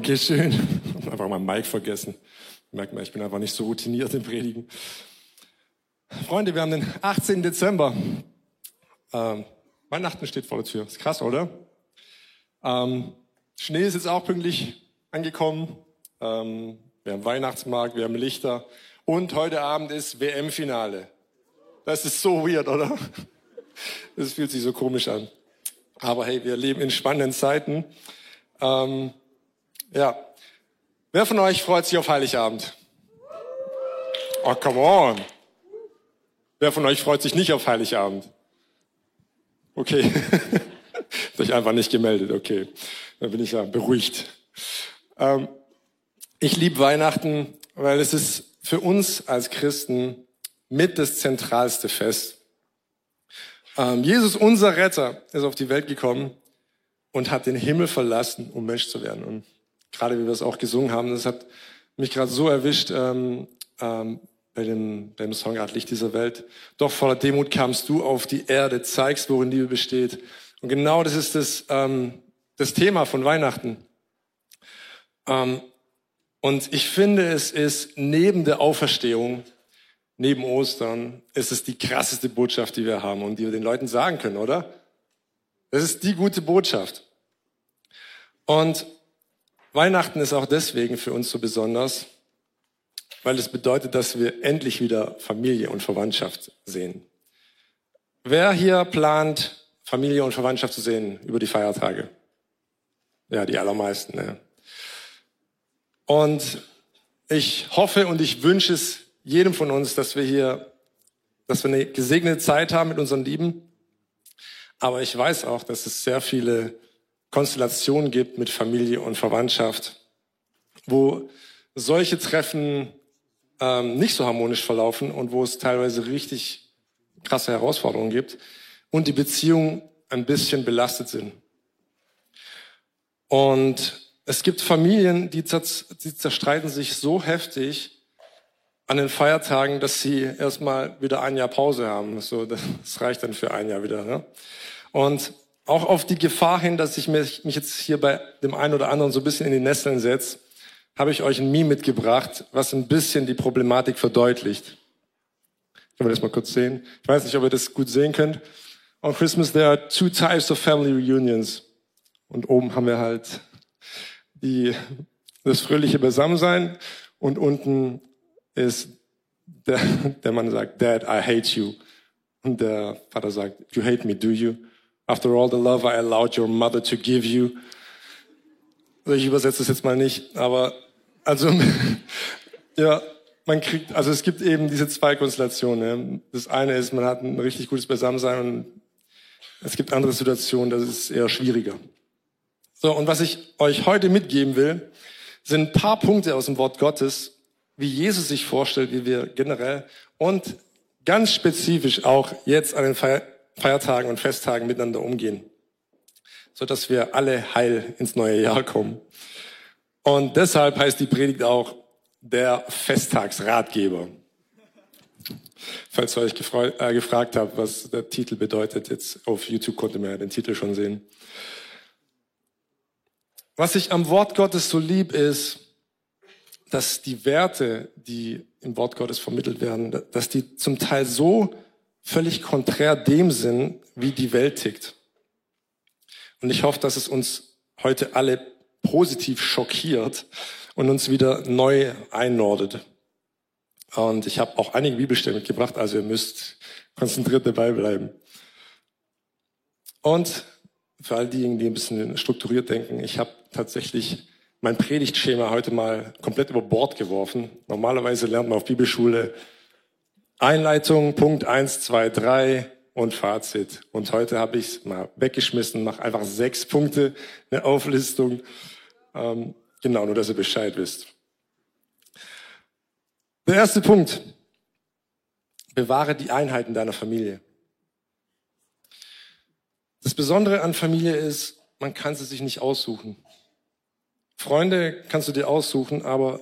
Dankeschön. Ich habe einfach mal Mike vergessen. Merkt mal, ich bin einfach nicht so routiniert im Predigen. Freunde, wir haben den 18. Dezember. Ähm, Weihnachten steht vor der Tür. Ist krass, oder? Ähm, Schnee ist jetzt auch pünktlich angekommen. Ähm, wir haben Weihnachtsmarkt, wir haben Lichter. Und heute Abend ist WM-Finale. Das ist so weird, oder? Das fühlt sich so komisch an. Aber hey, wir leben in spannenden Zeiten. Ähm, ja. Wer von euch freut sich auf Heiligabend? Oh, come on. Wer von euch freut sich nicht auf Heiligabend? Okay. Euch einfach nicht gemeldet. Okay. Dann bin ich ja beruhigt. Ähm, ich liebe Weihnachten, weil es ist für uns als Christen mit das zentralste Fest. Ähm, Jesus, unser Retter, ist auf die Welt gekommen und hat den Himmel verlassen, um Mensch zu werden. Und gerade wie wir es auch gesungen haben, das hat mich gerade so erwischt ähm, ähm, bei, dem, bei dem Song Art Licht dieser Welt. Doch voller Demut kamst du auf die Erde, zeigst, worin Liebe besteht. Und genau das ist das, ähm, das Thema von Weihnachten. Ähm, und ich finde, es ist neben der Auferstehung, neben Ostern, ist es die krasseste Botschaft, die wir haben und die wir den Leuten sagen können, oder? Das ist die gute Botschaft. Und Weihnachten ist auch deswegen für uns so besonders, weil es bedeutet, dass wir endlich wieder Familie und Verwandtschaft sehen. Wer hier plant, Familie und Verwandtschaft zu sehen über die Feiertage? Ja, die allermeisten. Ja. Und ich hoffe und ich wünsche es jedem von uns, dass wir hier, dass wir eine gesegnete Zeit haben mit unseren Lieben. Aber ich weiß auch, dass es sehr viele Konstellationen gibt mit Familie und Verwandtschaft, wo solche Treffen ähm, nicht so harmonisch verlaufen und wo es teilweise richtig krasse Herausforderungen gibt und die Beziehungen ein bisschen belastet sind. Und es gibt Familien, die, die zerstreiten sich so heftig an den Feiertagen, dass sie erstmal wieder ein Jahr Pause haben. So, das reicht dann für ein Jahr wieder. Ne? Und auch auf die Gefahr hin, dass ich mich, mich jetzt hier bei dem einen oder anderen so ein bisschen in die Nesseln setze, habe ich euch ein Meme mitgebracht, was ein bisschen die Problematik verdeutlicht. Können wir das mal kurz sehen? Ich weiß nicht, ob ihr das gut sehen könnt. On Christmas there are two types of family reunions. Und oben haben wir halt die, das fröhliche Beisammensein und unten ist der, der Mann sagt, Dad, I hate you. Und der Vater sagt, you hate me, do you? After all the love I allowed your mother to give you. Also ich übersetze das jetzt mal nicht, aber also ja, man kriegt, also es gibt eben diese zwei Konstellationen. Das eine ist, man hat ein richtig gutes Beisammensein und es gibt andere Situationen, das ist eher schwieriger. So, und was ich euch heute mitgeben will, sind ein paar Punkte aus dem Wort Gottes, wie Jesus sich vorstellt, wie wir generell und ganz spezifisch auch jetzt an den Feiertagen und Festtagen miteinander umgehen, so dass wir alle heil ins neue Jahr kommen. Und deshalb heißt die Predigt auch der Festtagsratgeber. Falls ihr euch äh, gefragt habt, was der Titel bedeutet, jetzt auf YouTube konnte man ja den Titel schon sehen. Was ich am Wort Gottes so lieb ist, dass die Werte, die im Wort Gottes vermittelt werden, dass die zum Teil so völlig konträr dem sind, wie die Welt tickt. Und ich hoffe, dass es uns heute alle positiv schockiert und uns wieder neu einnordet. Und ich habe auch einige Bibelstellen mitgebracht, also ihr müsst konzentriert dabei bleiben. Und für all diejenigen, die ein bisschen strukturiert denken, ich habe tatsächlich mein Predigtschema heute mal komplett über Bord geworfen. Normalerweise lernt man auf Bibelschule Einleitung, Punkt eins, zwei, drei und Fazit. Und heute habe ich es mal weggeschmissen, mache einfach sechs Punkte, eine Auflistung. Ähm, genau, nur dass ihr Bescheid wisst. Der erste Punkt. Bewahre die Einheiten deiner Familie. Das Besondere an Familie ist, man kann sie sich nicht aussuchen. Freunde kannst du dir aussuchen, aber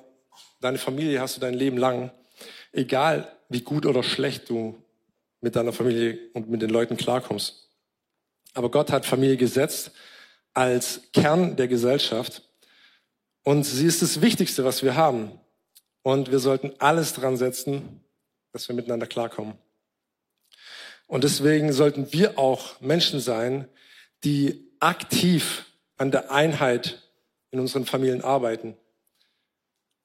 deine Familie hast du dein Leben lang. Egal wie gut oder schlecht du mit deiner Familie und mit den Leuten klarkommst. Aber Gott hat Familie gesetzt als Kern der Gesellschaft. Und sie ist das Wichtigste, was wir haben. Und wir sollten alles dran setzen, dass wir miteinander klarkommen. Und deswegen sollten wir auch Menschen sein, die aktiv an der Einheit in unseren Familien arbeiten.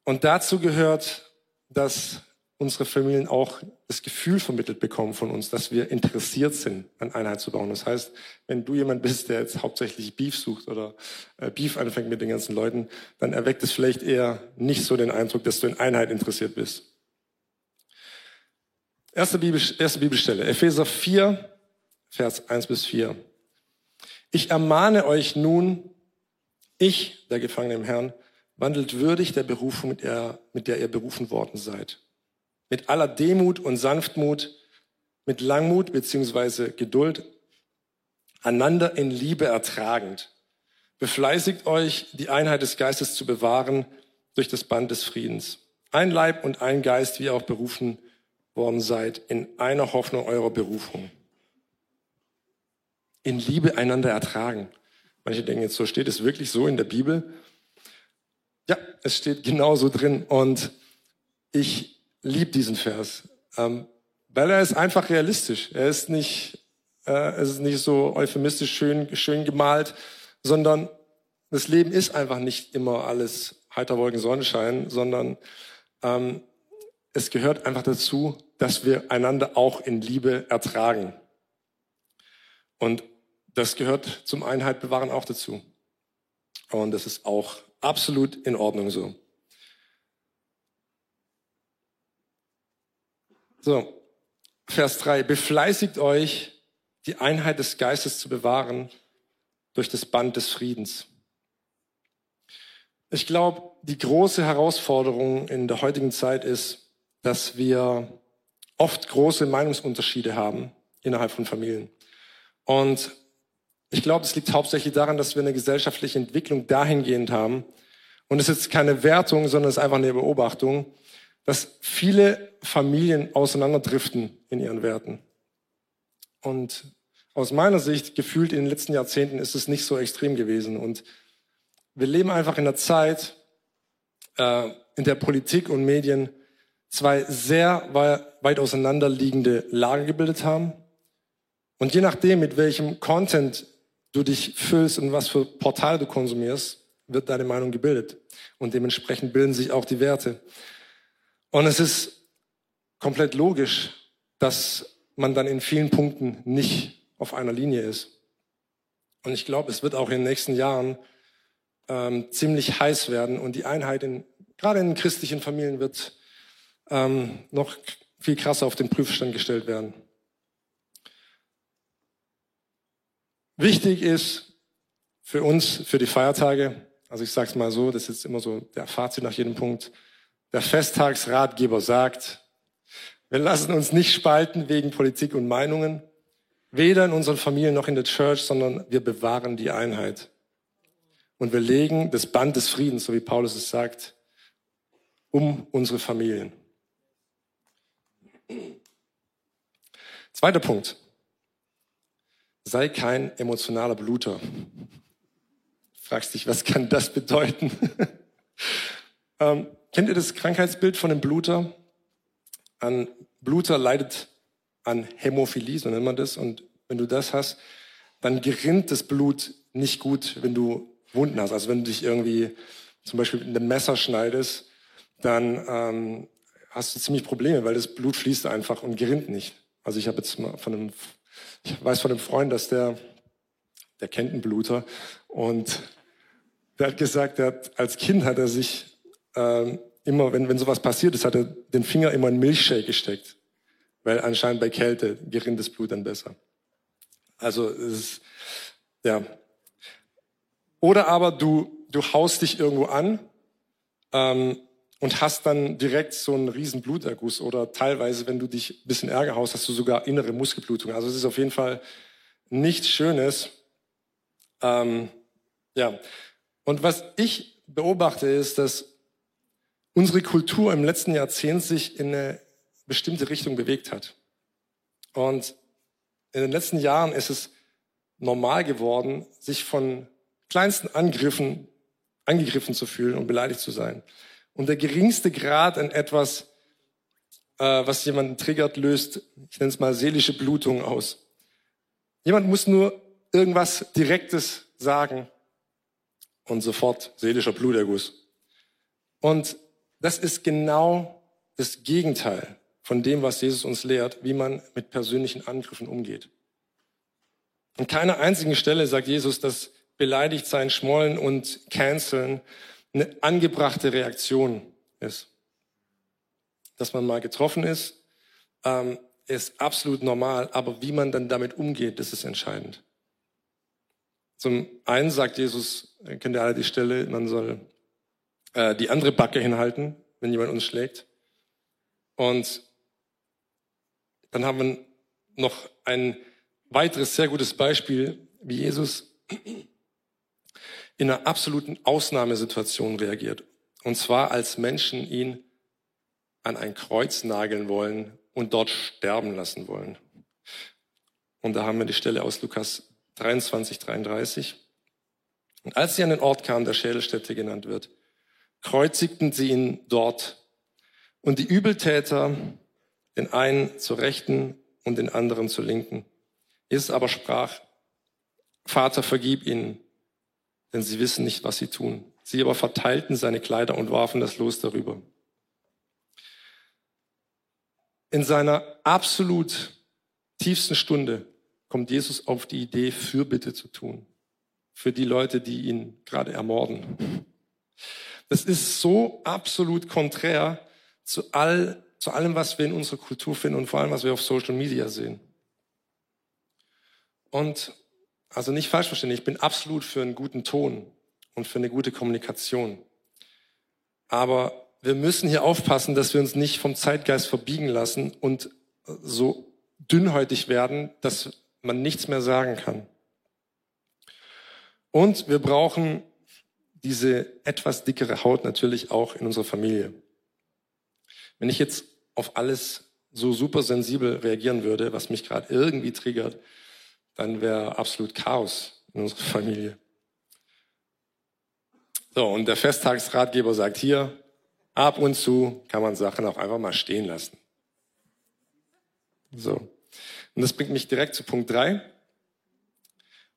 Und dazu gehört, dass unsere Familien auch das Gefühl vermittelt bekommen von uns, dass wir interessiert sind, an Einheit zu bauen. Das heißt, wenn du jemand bist, der jetzt hauptsächlich Beef sucht oder äh, Beef anfängt mit den ganzen Leuten, dann erweckt es vielleicht eher nicht so den Eindruck, dass du in Einheit interessiert bist. Erste, Bibel, erste Bibelstelle, Epheser 4, Vers 1 bis 4. Ich ermahne euch nun, ich, der Gefangene im Herrn, wandelt würdig der Berufung, mit der, mit der ihr berufen worden seid mit aller Demut und Sanftmut, mit Langmut beziehungsweise Geduld, einander in Liebe ertragend. Befleißigt euch, die Einheit des Geistes zu bewahren durch das Band des Friedens. Ein Leib und ein Geist, wie ihr auch berufen worden seid, in einer Hoffnung eurer Berufung. In Liebe einander ertragen. Manche denken jetzt, so steht es wirklich so in der Bibel. Ja, es steht genauso drin. Und ich liebe diesen Vers, ähm, weil er ist einfach realistisch. Er ist nicht, äh, es ist nicht so euphemistisch schön, schön gemalt, sondern das Leben ist einfach nicht immer alles heiter Wolken Sonnenschein, sondern ähm, es gehört einfach dazu, dass wir einander auch in Liebe ertragen. Und das gehört zum Einheit bewahren auch dazu. Und das ist auch absolut in Ordnung so. So, Vers 3. Befleißigt euch, die Einheit des Geistes zu bewahren durch das Band des Friedens. Ich glaube, die große Herausforderung in der heutigen Zeit ist, dass wir oft große Meinungsunterschiede haben innerhalb von Familien. Und ich glaube, es liegt hauptsächlich daran, dass wir eine gesellschaftliche Entwicklung dahingehend haben. Und es ist keine Wertung, sondern es ist einfach eine Beobachtung, dass viele Familien auseinanderdriften in ihren Werten. Und aus meiner Sicht, gefühlt in den letzten Jahrzehnten, ist es nicht so extrem gewesen. Und wir leben einfach in einer Zeit, äh, in der Politik und Medien zwei sehr weit auseinanderliegende Lager gebildet haben. Und je nachdem, mit welchem Content du dich füllst und was für Portale du konsumierst, wird deine Meinung gebildet. Und dementsprechend bilden sich auch die Werte. Und es ist komplett logisch, dass man dann in vielen Punkten nicht auf einer Linie ist. Und ich glaube, es wird auch in den nächsten Jahren ähm, ziemlich heiß werden und die Einheit in, gerade in christlichen Familien wird ähm, noch viel krasser auf den Prüfstand gestellt werden. Wichtig ist für uns, für die Feiertage, also ich sage es mal so, das ist immer so der Fazit nach jedem Punkt, der Festtagsratgeber sagt, wir lassen uns nicht spalten wegen Politik und Meinungen, weder in unseren Familien noch in der Church, sondern wir bewahren die Einheit. Und wir legen das Band des Friedens, so wie Paulus es sagt, um unsere Familien. Zweiter Punkt. Sei kein emotionaler Bluter. Fragst dich, was kann das bedeuten? ähm, Kennt ihr das Krankheitsbild von einem Bluter? Ein Bluter leidet an Hämophilie, so nennt man das. Und wenn du das hast, dann gerinnt das Blut nicht gut, wenn du Wunden hast. Also wenn du dich irgendwie zum Beispiel mit einem Messer schneidest, dann ähm, hast du ziemlich Probleme, weil das Blut fließt einfach und gerinnt nicht. Also ich habe jetzt mal von einem, ich weiß von einem Freund, dass der, der kennt einen Bluter und der hat gesagt, der hat, als Kind hat er sich ähm, immer, wenn, wenn sowas passiert ist, hat er den Finger immer in Milchshake gesteckt. Weil anscheinend bei Kälte gerinnt das Blut dann besser. Also, es ist, ja. Oder aber du, du haust dich irgendwo an, ähm, und hast dann direkt so einen riesen Bluterguss oder teilweise, wenn du dich ein bisschen Ärger haust, hast du sogar innere Muskelblutung. Also es ist auf jeden Fall nichts Schönes. Ähm, ja. Und was ich beobachte ist, dass unsere Kultur im letzten Jahrzehnt sich in eine bestimmte Richtung bewegt hat. Und in den letzten Jahren ist es normal geworden, sich von kleinsten Angriffen angegriffen zu fühlen und beleidigt zu sein. Und der geringste Grad an etwas, äh, was jemanden triggert, löst, ich nenne es mal seelische Blutung aus. Jemand muss nur irgendwas Direktes sagen und sofort seelischer Bluterguss. Und das ist genau das Gegenteil von dem, was Jesus uns lehrt, wie man mit persönlichen Angriffen umgeht. An keiner einzigen Stelle sagt Jesus, dass beleidigt sein, schmollen und canceln eine angebrachte Reaktion ist. Dass man mal getroffen ist, ähm, ist absolut normal, aber wie man dann damit umgeht, das ist entscheidend. Zum einen sagt Jesus, kennt ihr alle die Stelle, man soll äh, die andere Backe hinhalten, wenn jemand uns schlägt. Und dann haben wir noch ein weiteres sehr gutes Beispiel, wie Jesus in einer absoluten Ausnahmesituation reagiert. Und zwar als Menschen ihn an ein Kreuz nageln wollen und dort sterben lassen wollen. Und da haben wir die Stelle aus Lukas 23, 33. Und als sie an den Ort kamen, der Schädelstätte genannt wird, kreuzigten sie ihn dort. Und die Übeltäter, den einen zur Rechten und den anderen zur Linken. Jesus aber sprach, Vater, vergib ihnen, denn sie wissen nicht, was sie tun. Sie aber verteilten seine Kleider und warfen das Los darüber. In seiner absolut tiefsten Stunde kommt Jesus auf die Idee, Fürbitte zu tun. Für die Leute, die ihn gerade ermorden. Das ist so absolut konträr zu, all, zu allem, was wir in unserer Kultur finden und vor allem, was wir auf Social Media sehen. Und also nicht falsch verstehen, ich bin absolut für einen guten Ton und für eine gute Kommunikation. Aber wir müssen hier aufpassen, dass wir uns nicht vom Zeitgeist verbiegen lassen und so dünnhäutig werden, dass man nichts mehr sagen kann. Und wir brauchen diese etwas dickere Haut natürlich auch in unserer Familie. Wenn ich jetzt auf alles so super sensibel reagieren würde, was mich gerade irgendwie triggert, dann wäre absolut Chaos in unserer Familie. So, und der Festtagsratgeber sagt hier, ab und zu kann man Sachen auch einfach mal stehen lassen. So. Und das bringt mich direkt zu Punkt drei.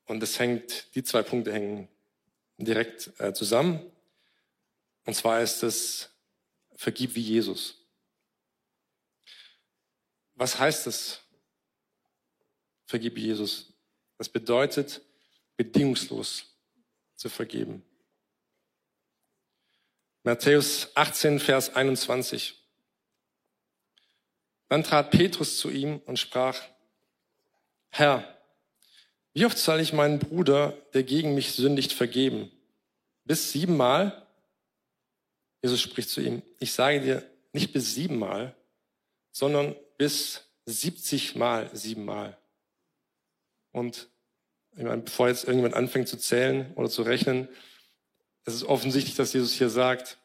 Und das hängt, die zwei Punkte hängen direkt äh, zusammen. Und zwar ist es, vergib wie Jesus. Was heißt das? vergib Jesus. Das bedeutet, bedingungslos zu vergeben. Matthäus 18, Vers 21. Dann trat Petrus zu ihm und sprach, Herr, wie oft soll ich meinen Bruder, der gegen mich sündigt, vergeben? Bis siebenmal? Jesus spricht zu ihm, ich sage dir nicht bis siebenmal, sondern bis siebzigmal siebenmal. Und ich meine, bevor jetzt irgendjemand anfängt zu zählen oder zu rechnen, es ist offensichtlich, dass Jesus hier sagt,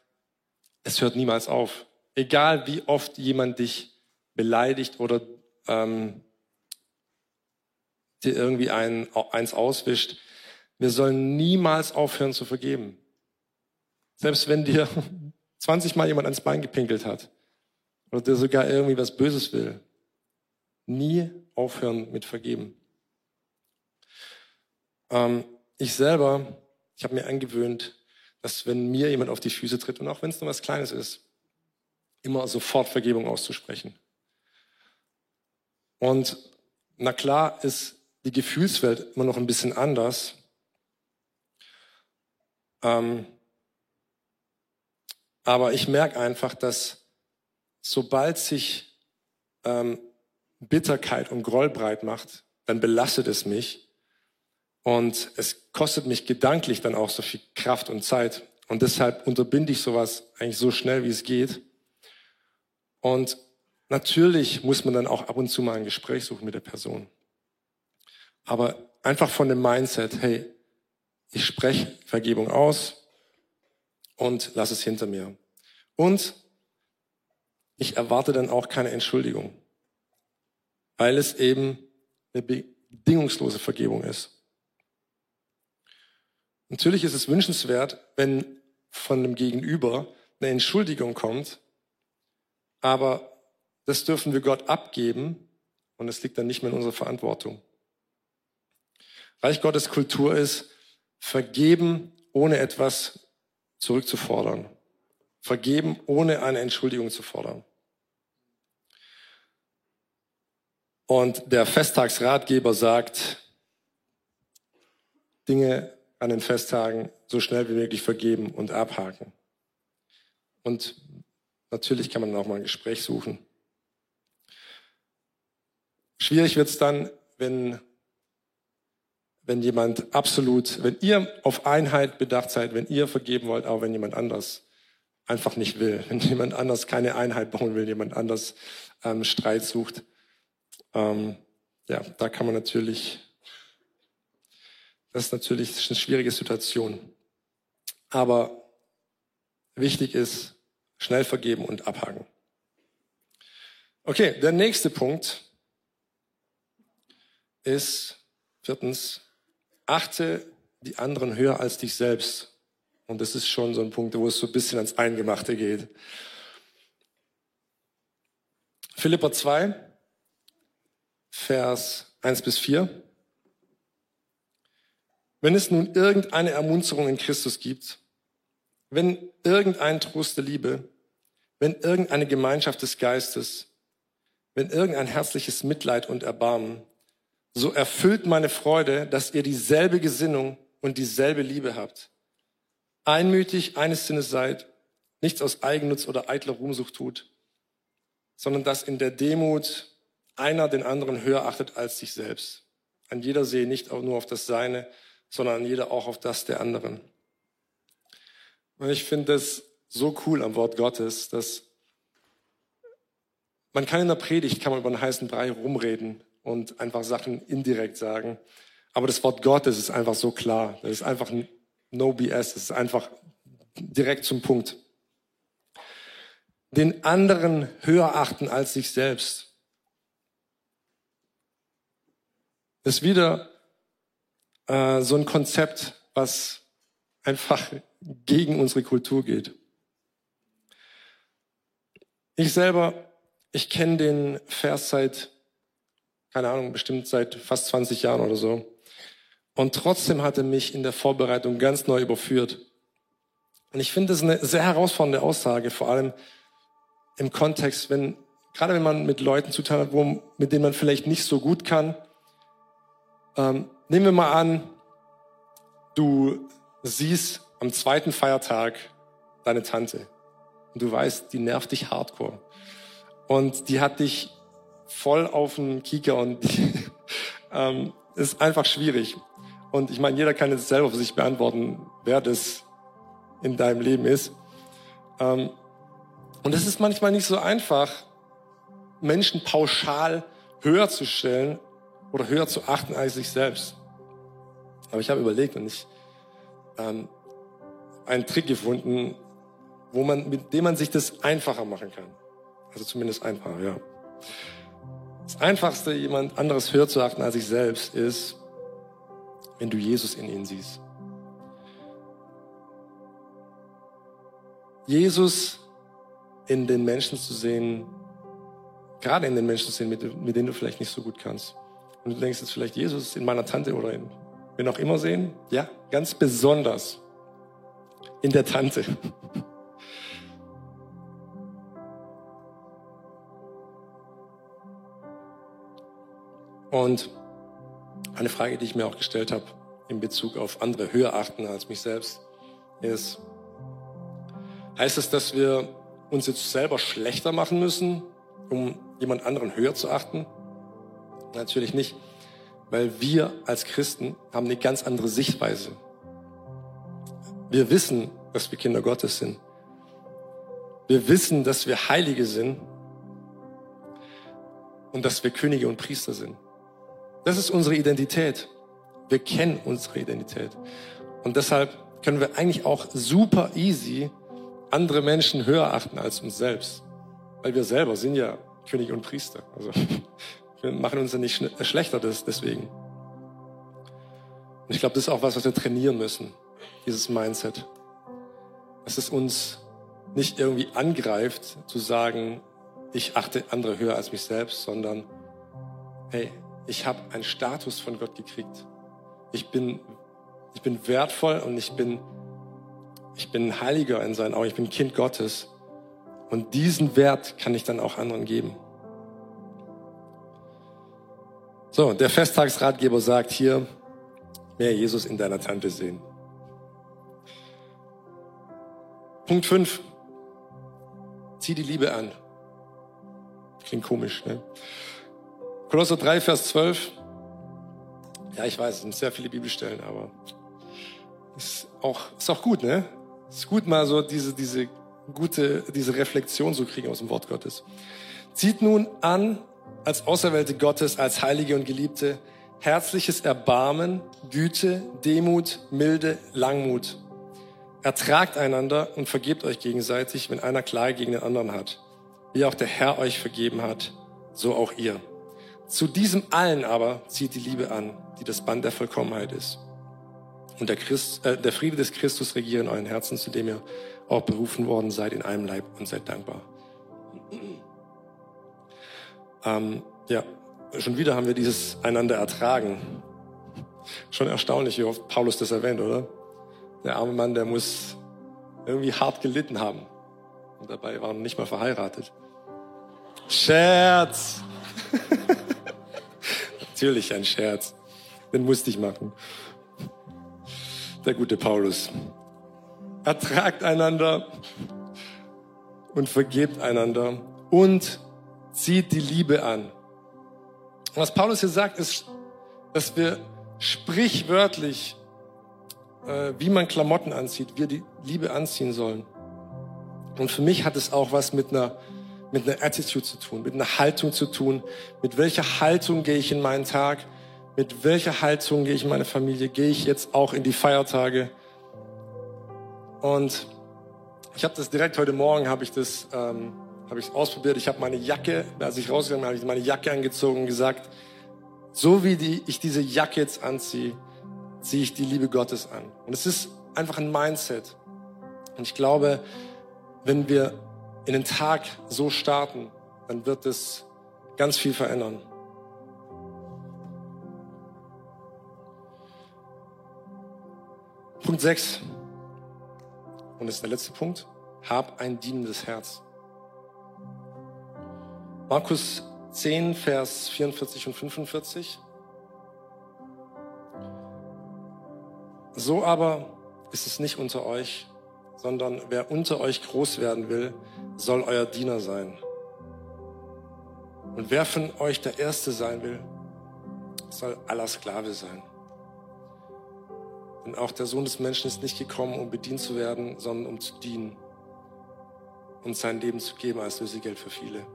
es hört niemals auf. Egal wie oft jemand dich beleidigt oder ähm, dir irgendwie ein, eins auswischt, wir sollen niemals aufhören zu vergeben. Selbst wenn dir 20 Mal jemand ans Bein gepinkelt hat oder dir sogar irgendwie was Böses will, nie aufhören mit vergeben. Ähm, ich selber, ich habe mir angewöhnt, dass wenn mir jemand auf die Füße tritt und auch wenn es nur was Kleines ist, immer sofort Vergebung auszusprechen. Und na klar ist die Gefühlswelt immer noch ein bisschen anders. Ähm, aber ich merke einfach, dass sobald sich ähm, Bitterkeit und Groll breit macht, dann belastet es mich und es kostet mich gedanklich dann auch so viel Kraft und Zeit. Und deshalb unterbinde ich sowas eigentlich so schnell, wie es geht. Und natürlich muss man dann auch ab und zu mal ein Gespräch suchen mit der Person. Aber einfach von dem Mindset, hey, ich spreche Vergebung aus und lass es hinter mir. Und ich erwarte dann auch keine Entschuldigung, weil es eben eine bedingungslose Vergebung ist. Natürlich ist es wünschenswert, wenn von dem Gegenüber eine Entschuldigung kommt, aber das dürfen wir Gott abgeben und es liegt dann nicht mehr in unserer Verantwortung. Reich Gottes Kultur ist, vergeben, ohne etwas zurückzufordern. Vergeben, ohne eine Entschuldigung zu fordern. Und der Festtagsratgeber sagt, Dinge an den Festtagen so schnell wie möglich vergeben und abhaken. Und natürlich kann man auch mal ein Gespräch suchen. Schwierig wird es dann, wenn, wenn jemand absolut, wenn ihr auf Einheit bedacht seid, wenn ihr vergeben wollt, auch wenn jemand anders einfach nicht will, wenn jemand anders keine Einheit bauen will, jemand anders ähm, Streit sucht. Ähm, ja, da kann man natürlich, das ist natürlich eine schwierige Situation. Aber wichtig ist, schnell vergeben und abhaken. Okay, der nächste Punkt ist viertens, achte die anderen höher als dich selbst. Und das ist schon so ein Punkt, wo es so ein bisschen ans Eingemachte geht. Philippa 2, Vers 1 bis 4. Wenn es nun irgendeine Ermunterung in Christus gibt, wenn irgendein Trost der Liebe, wenn irgendeine Gemeinschaft des Geistes, wenn irgendein herzliches Mitleid und Erbarmen, so erfüllt meine Freude, dass ihr dieselbe Gesinnung und dieselbe Liebe habt. Einmütig eines Sinnes seid, nichts aus Eigennutz oder eitler Ruhmsucht tut, sondern dass in der Demut einer den anderen höher achtet als sich selbst. An jeder sehe nicht auch nur auf das Seine, sondern an jeder auch auf das der anderen. Und ich finde das so cool am Wort Gottes, dass man kann in der Predigt, kann man über einen heißen Brei rumreden und einfach Sachen indirekt sagen. Aber das Wort Gottes ist einfach so klar. Das ist einfach no BS. Das ist einfach direkt zum Punkt. Den anderen höher achten als sich selbst. Das ist wieder äh, so ein Konzept, was einfach gegen unsere Kultur geht. Ich selber, ich kenne den Vers seit keine Ahnung, bestimmt seit fast 20 Jahren oder so. Und trotzdem hat er mich in der Vorbereitung ganz neu überführt. Und ich finde das eine sehr herausfordernde Aussage, vor allem im Kontext, wenn, gerade wenn man mit Leuten zu tun hat, wo, mit denen man vielleicht nicht so gut kann. Ähm, nehmen wir mal an, du siehst am zweiten Feiertag deine Tante und du weißt, die nervt dich hardcore. Und die hat dich voll auf den Kieker und ähm, ist einfach schwierig. Und ich meine, jeder kann jetzt selber für sich beantworten, wer das in deinem Leben ist. Ähm, und es ist manchmal nicht so einfach, Menschen pauschal höher zu stellen oder höher zu achten als sich selbst. Aber ich habe überlegt und ich ähm, einen Trick gefunden, wo man, mit dem man sich das einfacher machen kann. Also zumindest einfacher, ja. Das Einfachste, jemand anderes höher zu achten als sich selbst, ist, wenn du Jesus in ihnen siehst. Jesus in den Menschen zu sehen, gerade in den Menschen zu sehen, mit, mit denen du vielleicht nicht so gut kannst. Und du denkst jetzt vielleicht Jesus in meiner Tante oder in wen auch immer sehen. Ja, ganz besonders in der Tante. Und eine Frage, die ich mir auch gestellt habe in Bezug auf andere höher achten als mich selbst, ist, heißt es, dass wir uns jetzt selber schlechter machen müssen, um jemand anderen höher zu achten? Natürlich nicht, weil wir als Christen haben eine ganz andere Sichtweise. Wir wissen, dass wir Kinder Gottes sind. Wir wissen, dass wir Heilige sind und dass wir Könige und Priester sind. Das ist unsere Identität. Wir kennen unsere Identität. Und deshalb können wir eigentlich auch super easy andere Menschen höher achten als uns selbst. Weil wir selber sind ja König und Priester. Also wir machen uns ja nicht schlechter deswegen. Und ich glaube, das ist auch was, was wir trainieren müssen. dieses Mindset. Dass es uns nicht irgendwie angreift, zu sagen, ich achte andere höher als mich selbst, sondern hey, ich habe einen Status von Gott gekriegt. Ich bin, ich bin wertvoll und ich bin, ich bin Heiliger in seinen Augen. Ich bin Kind Gottes. Und diesen Wert kann ich dann auch anderen geben. So, der Festtagsratgeber sagt hier, mehr Jesus in deiner Tante sehen. Punkt 5. Zieh die Liebe an. Klingt komisch, ne? Kolosser 3, Vers 12. Ja, ich weiß, es sind sehr viele Bibelstellen, aber ist auch, ist auch gut, ne? Ist gut, mal so diese, diese gute, diese Reflexion zu kriegen aus dem Wort Gottes. Zieht nun an, als Auserwählte Gottes, als Heilige und Geliebte, herzliches Erbarmen, Güte, Demut, Milde, Langmut. Ertragt einander und vergebt euch gegenseitig, wenn einer Klage gegen den anderen hat. Wie auch der Herr euch vergeben hat, so auch ihr. Zu diesem allen aber zieht die Liebe an, die das Band der Vollkommenheit ist. Und der, Christ, äh, der Friede des Christus regiere in euren Herzen, zu dem ihr auch berufen worden seid in einem Leib und seid dankbar. Ähm, ja, schon wieder haben wir dieses einander ertragen. Schon erstaunlich, wie oft Paulus das erwähnt, oder? Der arme Mann, der muss irgendwie hart gelitten haben. Und dabei war er nicht mal verheiratet. Scherz! Natürlich ein Scherz. Den musste ich machen. Der gute Paulus. Ertragt einander und vergebt einander und zieht die Liebe an. Was Paulus hier sagt, ist, dass wir sprichwörtlich, äh, wie man Klamotten anzieht, wir die Liebe anziehen sollen. Und für mich hat es auch was mit einer, mit einer Attitude zu tun, mit einer Haltung zu tun. Mit welcher Haltung gehe ich in meinen Tag? Mit welcher Haltung gehe ich in meine Familie? Gehe ich jetzt auch in die Feiertage? Und ich habe das direkt heute Morgen, habe ich das ähm, habe ich ausprobiert. Ich habe meine Jacke, als ich rausgegangen bin, habe ich meine Jacke angezogen und gesagt, so wie die, ich diese Jacke jetzt anziehe, ziehe ich die Liebe Gottes an. Und es ist einfach ein Mindset. Und ich glaube, wenn wir in den Tag so starten, dann wird es ganz viel verändern. Punkt 6. Und das ist der letzte Punkt. Hab ein dienendes Herz. Markus 10, Vers 44 und 45. So aber ist es nicht unter euch, sondern wer unter euch groß werden will, soll euer Diener sein. Und wer von euch der Erste sein will, soll aller Sklave sein. Denn auch der Sohn des Menschen ist nicht gekommen, um bedient zu werden, sondern um zu dienen und sein Leben zu geben als Lösegeld für viele.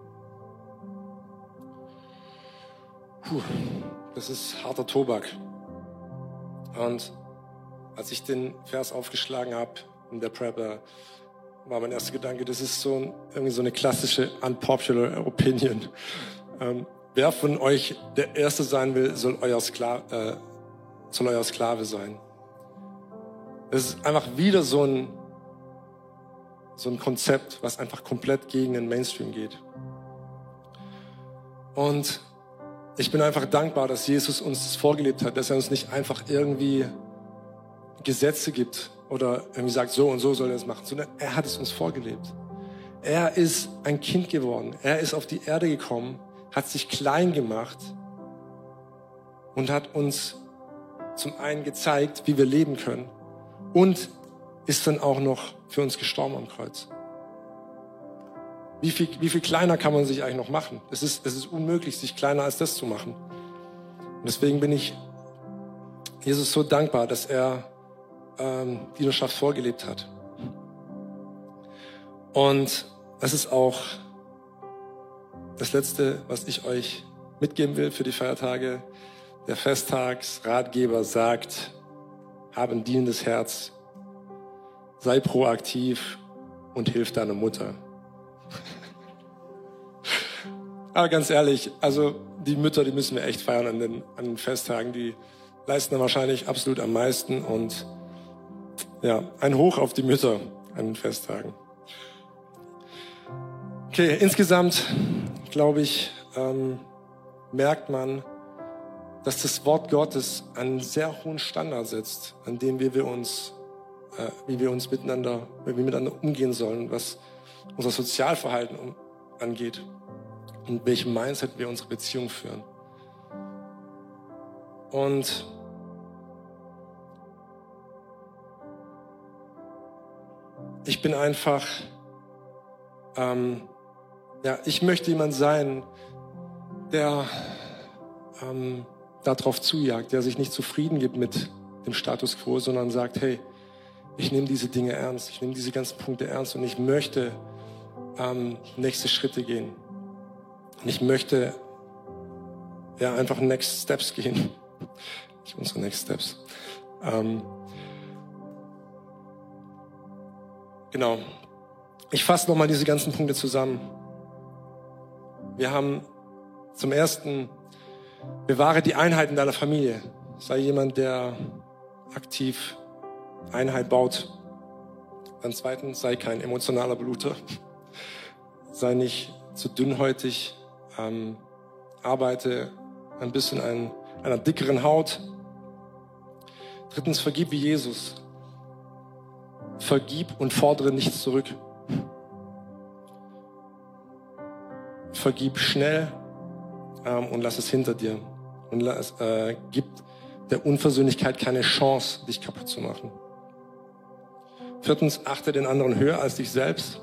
Puh, das ist harter Tobak. Und als ich den Vers aufgeschlagen habe in der Prepper, war mein erster Gedanke, das ist so irgendwie so eine klassische unpopular Opinion. Ähm, wer von euch der Erste sein will, soll euer, Skla äh, soll euer Sklave sein. Das ist einfach wieder so ein, so ein Konzept, was einfach komplett gegen den Mainstream geht. Und ich bin einfach dankbar, dass Jesus uns das vorgelebt hat, dass er uns nicht einfach irgendwie Gesetze gibt oder irgendwie sagt, so und so soll er es machen, sondern er hat es uns vorgelebt. Er ist ein Kind geworden. Er ist auf die Erde gekommen, hat sich klein gemacht und hat uns zum einen gezeigt, wie wir leben können und ist dann auch noch für uns gestorben am Kreuz. Wie viel, wie viel kleiner kann man sich eigentlich noch machen? Es ist, es ist unmöglich, sich kleiner als das zu machen. Und deswegen bin ich Jesus so dankbar, dass er ähm, Dienerschaft vorgelebt hat. Und das ist auch das Letzte, was ich euch mitgeben will für die Feiertage. Der Festtagsratgeber sagt, habe ein dienendes Herz, sei proaktiv und hilf deiner Mutter. Aber ganz ehrlich, also die Mütter, die müssen wir echt feiern an den, an den Festtagen. Die leisten dann wahrscheinlich absolut am meisten. Und ja, ein Hoch auf die Mütter an den Festtagen. Okay, insgesamt glaube ich, ähm, merkt man, dass das Wort Gottes einen sehr hohen Standard setzt, an dem wir, wir uns, äh, wie wir uns miteinander, wie wir miteinander umgehen sollen, was unser Sozialverhalten um, angeht und welchem Mindset wir unsere Beziehung führen. Und ich bin einfach, ähm, ja, ich möchte jemand sein, der ähm, darauf zujagt, der sich nicht zufrieden gibt mit dem Status quo, sondern sagt, hey, ich nehme diese Dinge ernst, ich nehme diese ganzen Punkte ernst und ich möchte ähm, nächste Schritte gehen. Und ich möchte ja einfach Next Steps gehen. Nicht unsere Next Steps. Ähm, genau. Ich fasse nochmal diese ganzen Punkte zusammen. Wir haben zum ersten, bewahre die Einheit in deiner Familie. Sei jemand, der aktiv Einheit baut. Dann zweitens, sei kein emotionaler Bluter. Sei nicht zu dünnhäutig. Ähm, arbeite ein bisschen an einer dickeren Haut. Drittens, vergib wie Jesus. Vergib und fordere nichts zurück. Vergib schnell ähm, und lass es hinter dir. Und lass, äh, gib der Unversöhnlichkeit keine Chance, dich kaputt zu machen. Viertens, achte den anderen höher als dich selbst.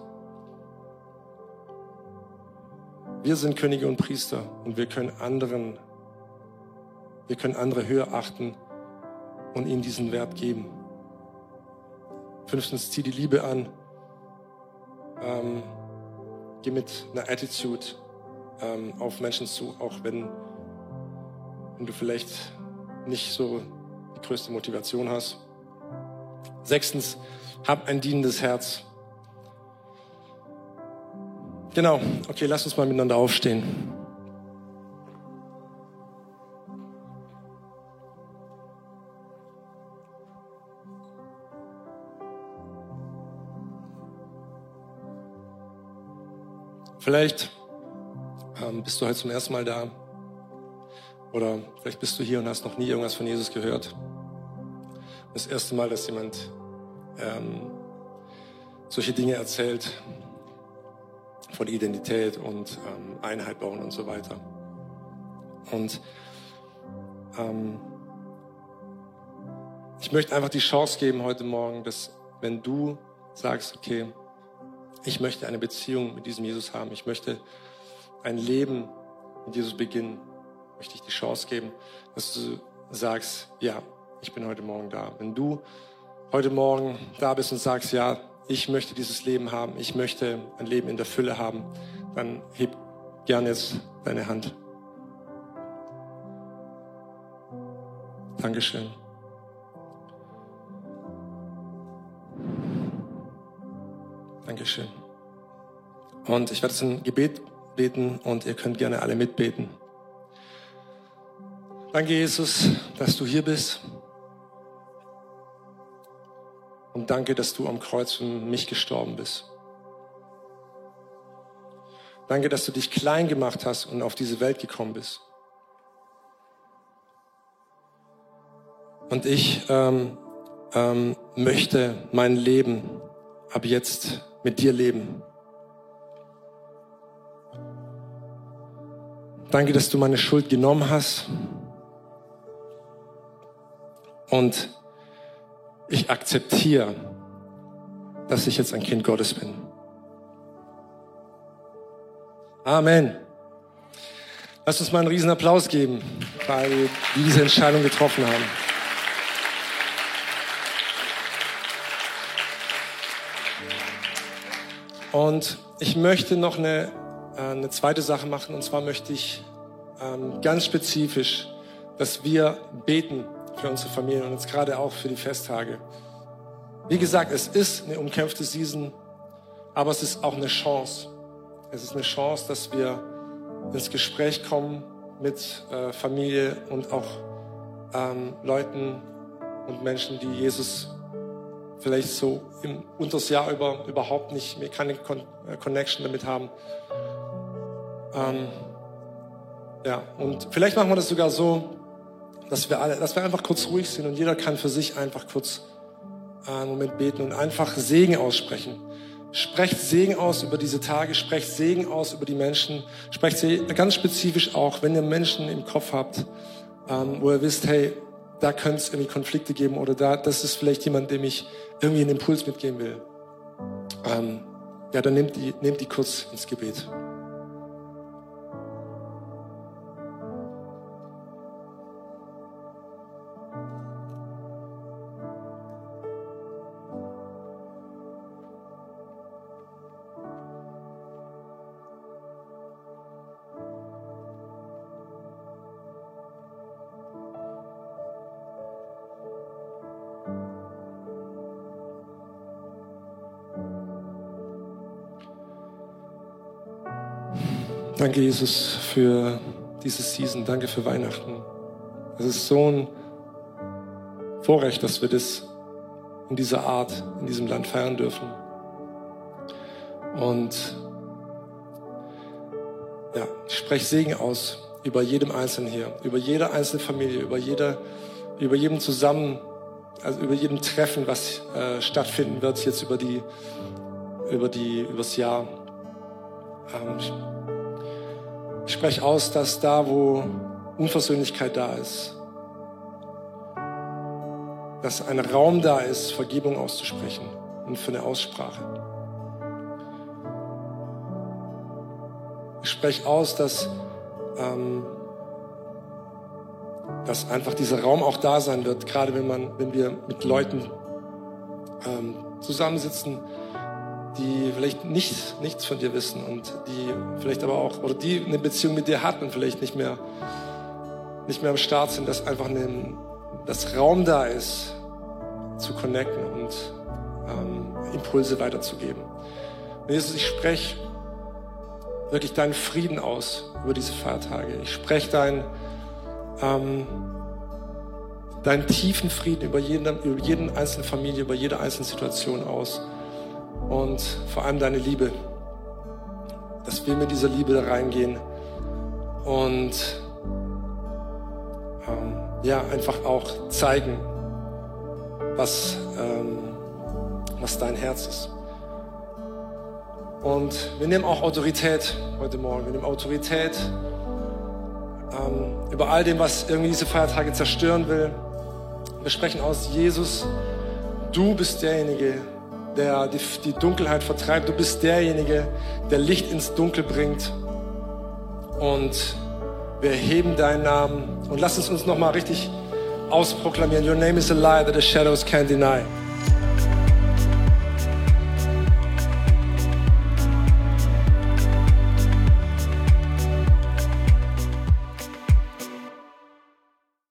Wir sind Könige und Priester und wir können anderen, wir können andere höher achten und ihnen diesen Wert geben. Fünftens, zieh die Liebe an. Ähm, geh mit einer Attitude ähm, auf Menschen zu, auch wenn, wenn du vielleicht nicht so die größte Motivation hast. Sechstens, hab ein dienendes Herz. Genau, okay, lass uns mal miteinander aufstehen. Vielleicht ähm, bist du heute zum ersten Mal da oder vielleicht bist du hier und hast noch nie irgendwas von Jesus gehört. Das erste Mal, dass jemand ähm, solche Dinge erzählt von Identität und ähm, Einheit bauen und so weiter. Und ähm, ich möchte einfach die Chance geben heute Morgen, dass wenn du sagst, okay, ich möchte eine Beziehung mit diesem Jesus haben, ich möchte ein Leben mit Jesus beginnen, möchte ich die Chance geben, dass du sagst, ja, ich bin heute Morgen da. Wenn du heute Morgen da bist und sagst, ja, ich möchte dieses Leben haben, ich möchte ein Leben in der Fülle haben, dann heb gern jetzt deine Hand. Dankeschön. Dankeschön. Und ich werde jetzt ein Gebet beten und ihr könnt gerne alle mitbeten. Danke, Jesus, dass du hier bist. Und danke, dass du am Kreuz für mich gestorben bist. Danke, dass du dich klein gemacht hast und auf diese Welt gekommen bist. Und ich ähm, ähm, möchte mein Leben ab jetzt mit dir leben. Danke, dass du meine Schuld genommen hast. Und ich akzeptiere, dass ich jetzt ein Kind Gottes bin. Amen. Lass uns mal einen riesen Applaus geben, weil wir diese Entscheidung getroffen haben. Und ich möchte noch eine, äh, eine zweite Sache machen, und zwar möchte ich ähm, ganz spezifisch, dass wir beten für unsere Familien und jetzt gerade auch für die Festtage. Wie gesagt, es ist eine umkämpfte Season, aber es ist auch eine Chance. Es ist eine Chance, dass wir ins Gespräch kommen mit äh, Familie und auch ähm, Leuten und Menschen, die Jesus vielleicht so im unters Jahr über überhaupt nicht, mehr keine Con äh, Connection damit haben. Ähm, ja, und vielleicht machen wir das sogar so, dass wir alle, dass wir einfach kurz ruhig sind und jeder kann für sich einfach kurz äh, einen Moment beten und einfach Segen aussprechen. Sprecht Segen aus über diese Tage, sprecht Segen aus über die Menschen, sprecht sie ganz spezifisch auch, wenn ihr Menschen im Kopf habt, ähm, wo ihr wisst, hey, da könnte es irgendwie Konflikte geben oder da, das ist vielleicht jemand, dem ich irgendwie einen Impuls mitgeben will. Ähm, ja, dann nehmt die, nehmt die kurz ins Gebet. Danke, Jesus, für diese Season. Danke für Weihnachten. Es ist so ein Vorrecht, dass wir das in dieser Art, in diesem Land feiern dürfen. Und ja, ich spreche Segen aus über jedem Einzelnen hier, über jede einzelne Familie, über jede, über jedem Zusammen, also über jedem Treffen, was äh, stattfinden wird jetzt über die, über die, übers Jahr. Ähm, ich spreche aus, dass da, wo Unversöhnlichkeit da ist, dass ein Raum da ist, Vergebung auszusprechen und für eine Aussprache. Ich spreche aus, dass, ähm, dass einfach dieser Raum auch da sein wird, gerade wenn, man, wenn wir mit Leuten ähm, zusammensitzen, die vielleicht nicht, nichts von dir wissen und die vielleicht aber auch, oder die eine Beziehung mit dir hatten vielleicht nicht mehr, nicht mehr am Start sind, dass einfach eine, das Raum da ist, zu connecten und ähm, Impulse weiterzugeben. Und Jesus, ich spreche wirklich deinen Frieden aus über diese Feiertage. Ich spreche deinen, ähm, deinen tiefen Frieden über jeden, über jeden einzelne Familie, über jede einzelne Situation aus und vor allem deine Liebe. Dass wir mit dieser Liebe da reingehen und ähm, ja, einfach auch zeigen, was, ähm, was dein Herz ist. Und wir nehmen auch Autorität heute Morgen. Wir nehmen Autorität ähm, über all dem, was irgendwie diese Feiertage zerstören will. Wir sprechen aus, Jesus, du bist derjenige, der die, die Dunkelheit vertreibt. Du bist derjenige, der Licht ins Dunkel bringt. Und wir heben deinen Namen und lass es uns nochmal richtig ausproklamieren. Your name is a light that the shadows can't deny.